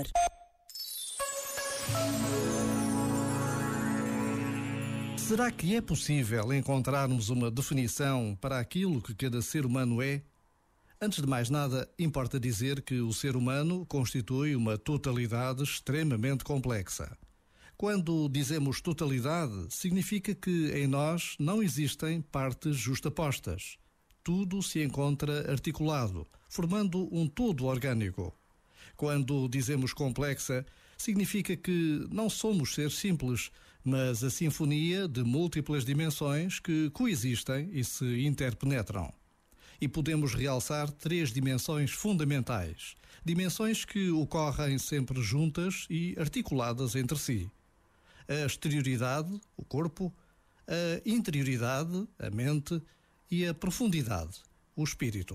Observador. Será que é possível encontrarmos uma definição para aquilo que cada ser humano é? Antes de mais nada, importa dizer que o ser humano constitui uma totalidade extremamente complexa. Quando dizemos totalidade, significa que em nós não existem partes justapostas. Tudo se encontra articulado, formando um todo orgânico. Quando dizemos complexa, significa que não somos seres simples, mas a sinfonia de múltiplas dimensões que coexistem e se interpenetram. E podemos realçar três dimensões fundamentais, dimensões que ocorrem sempre juntas e articuladas entre si: a exterioridade, o corpo, a interioridade, a mente e a profundidade, o espírito.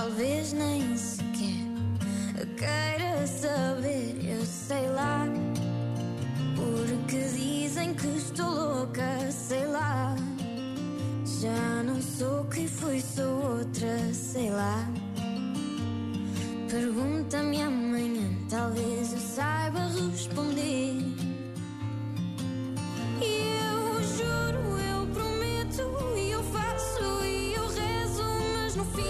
Talvez nem sequer queira saber, eu sei lá. Porque dizem que estou louca, sei lá. Já não sou quem fui, sou outra, sei lá. Pergunta-me amanhã, talvez eu saiba responder. E eu juro, eu prometo, e eu faço, e eu rezo, mas no fim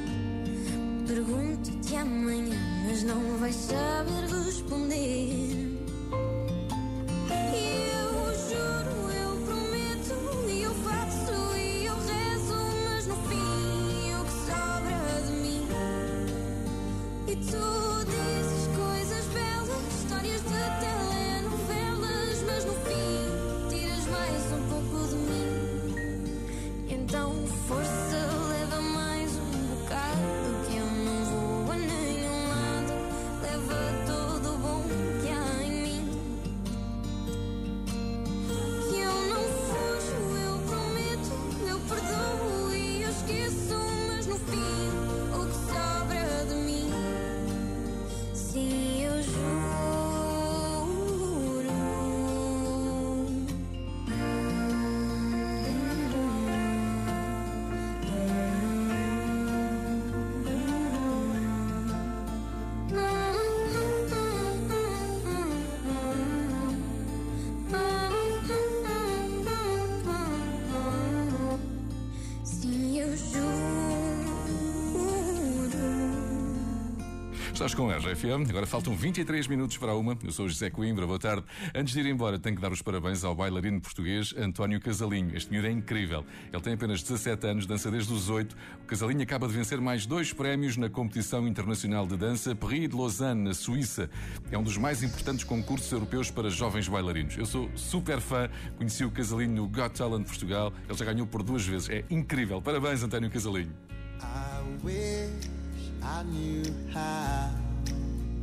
Pergunto-te amanhã, mas não vais saber responder. E eu juro, Estás com a RFM, agora faltam 23 minutos para uma. Eu sou o José Coimbra, boa tarde. Antes de ir embora, tenho que dar os parabéns ao bailarino português António Casalinho. Este miúdo é incrível. Ele tem apenas 17 anos, dança desde os 8. O Casalinho acaba de vencer mais dois prémios na competição internacional de dança Prix de Lausanne, na Suíça. É um dos mais importantes concursos europeus para jovens bailarinos. Eu sou super fã, conheci o Casalinho no Got Talent Portugal. Ele já ganhou por duas vezes. É incrível. Parabéns, António Casalinho. I I knew how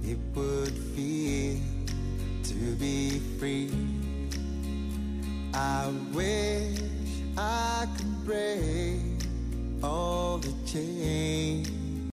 it would feel to be free. I wish I could break all the chains